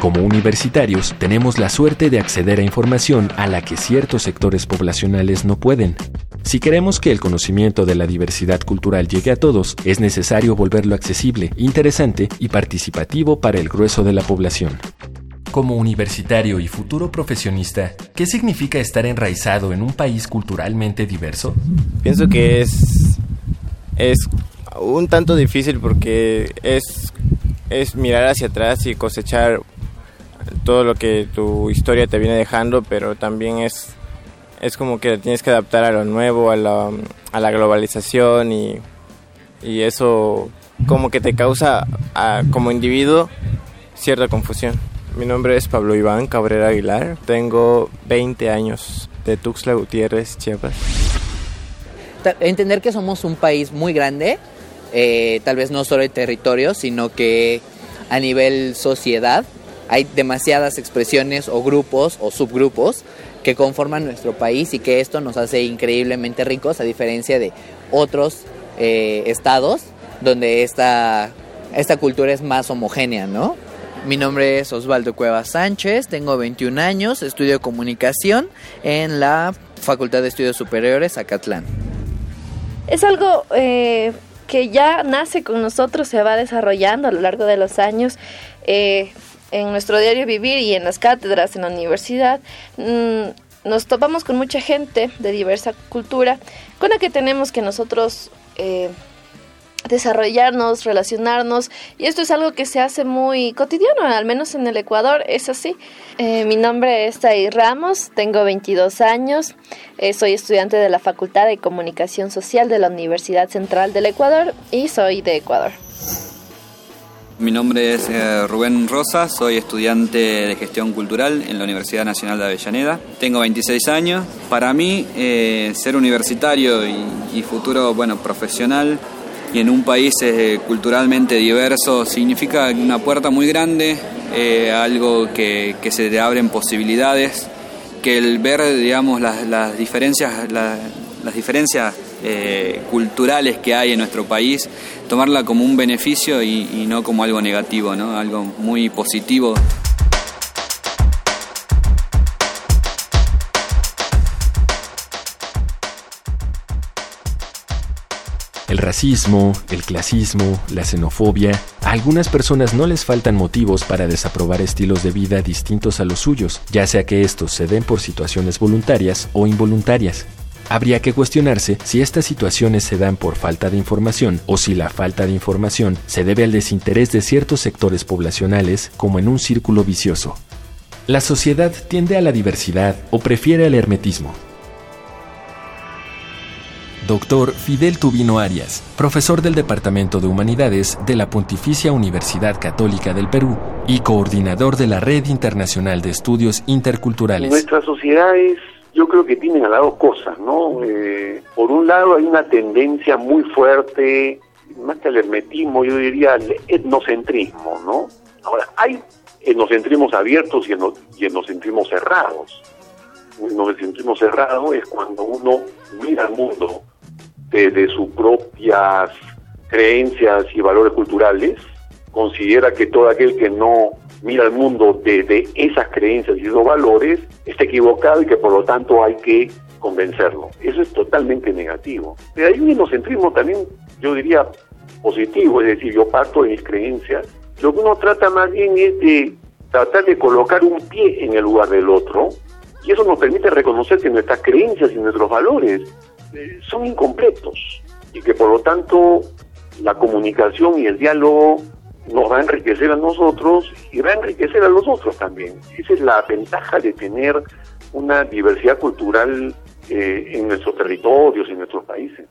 Como universitarios, tenemos la suerte de acceder a información a la que ciertos sectores poblacionales no pueden. Si queremos que el conocimiento de la diversidad cultural llegue a todos, es necesario volverlo accesible, interesante y participativo para el grueso de la población. Como universitario y futuro profesionista, ¿qué significa estar enraizado en un país culturalmente diverso? Pienso que es, es un tanto difícil porque es, es mirar hacia atrás y cosechar todo lo que tu historia te viene dejando, pero también es, es como que tienes que adaptar a lo nuevo, a la, a la globalización y, y, eso como que te causa como individuo cierta confusión. Mi nombre es Pablo Iván Cabrera Aguilar, tengo 20 años de Tuxtla Gutiérrez, Chiapas. Entender que somos un país muy grande, eh, tal vez no solo en territorio, sino que a nivel sociedad hay demasiadas expresiones o grupos o subgrupos que conforman nuestro país y que esto nos hace increíblemente ricos a diferencia de otros eh, estados donde esta, esta cultura es más homogénea, ¿no? Mi nombre es Osvaldo Cuevas Sánchez, tengo 21 años, estudio comunicación en la Facultad de Estudios Superiores Acatlán. Es algo eh, que ya nace con nosotros, se va desarrollando a lo largo de los años. Eh, en nuestro diario vivir y en las cátedras en la universidad, mm, nos topamos con mucha gente de diversa cultura con la que tenemos que nosotros eh, desarrollarnos, relacionarnos y esto es algo que se hace muy cotidiano, al menos en el Ecuador es así. Eh, mi nombre es Tai Ramos, tengo 22 años, eh, soy estudiante de la Facultad de Comunicación Social de la Universidad Central del Ecuador y soy de Ecuador. Mi nombre es eh, Rubén Rosa, soy estudiante de gestión cultural en la Universidad Nacional de Avellaneda. Tengo 26 años. Para mí, eh, ser universitario y, futuro bueno, profesional y en un país eh, culturalmente diverso significa una puerta muy grande, algo que, se te abren posibilidades, que el ver digamos, las, diferencias, las diferencias eh, culturales que hay en nuestro país, tomarla como un beneficio y, no como algo negativo, ¿no? algo muy positivo. El racismo, el clasismo, la xenofobia, a algunas personas no les faltan motivos para desaprobar estilos de vida distintos a los suyos, ya sea que estos se den por situaciones voluntarias o involuntarias. Habría que cuestionarse si estas situaciones se dan por falta de información o si la falta de información se debe al desinterés de ciertos sectores poblacionales como en un círculo vicioso. La sociedad tiende a la diversidad o prefiere el hermetismo. Doctor Fidel Tubino Arias, profesor del Departamento de Humanidades de la Pontificia Universidad Católica del Perú y coordinador de la Red Internacional de Estudios Interculturales. Nuestra sociedad es yo creo que tienen a las dos cosas, ¿no? Eh, por un lado hay una tendencia muy fuerte, más que al hermetismo, yo diría al etnocentrismo, ¿no? Ahora, hay etnocentrismos abiertos y, etnocentrismos cerrados. Un etnocentrismo cerrado es cuando uno mira al mundo desde sus propias creencias y valores culturales, considera que todo aquel que no mira el mundo desde esas creencias y esos valores, está equivocado y que por lo tanto hay que convencerlo. Eso es totalmente negativo. Pero hay un inocentrismo también, yo diría, positivo, es decir, yo parto de mis creencias. Lo que uno trata más bien es de tratar de colocar un pie en el lugar del otro y eso nos permite reconocer que nuestras creencias y nuestros valores eh, son incompletos y que por lo tanto la comunicación y el diálogo nos va a enriquecer a nosotros y va a enriquecer a los otros también. Esa es la ventaja de tener una diversidad cultural eh, en nuestros territorios, en nuestros países.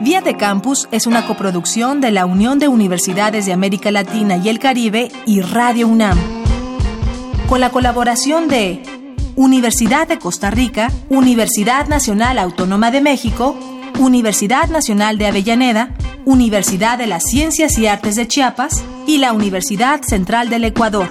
Día de Campus es una coproducción de la Unión de Universidades de América Latina y el Caribe y Radio UNAM. con la colaboración de Universidad de Costa Rica, Universidad Nacional Autónoma de México, Universidad Nacional de Avellaneda, Universidad de las Ciencias y Artes de Chiapas y la Universidad Central del Ecuador.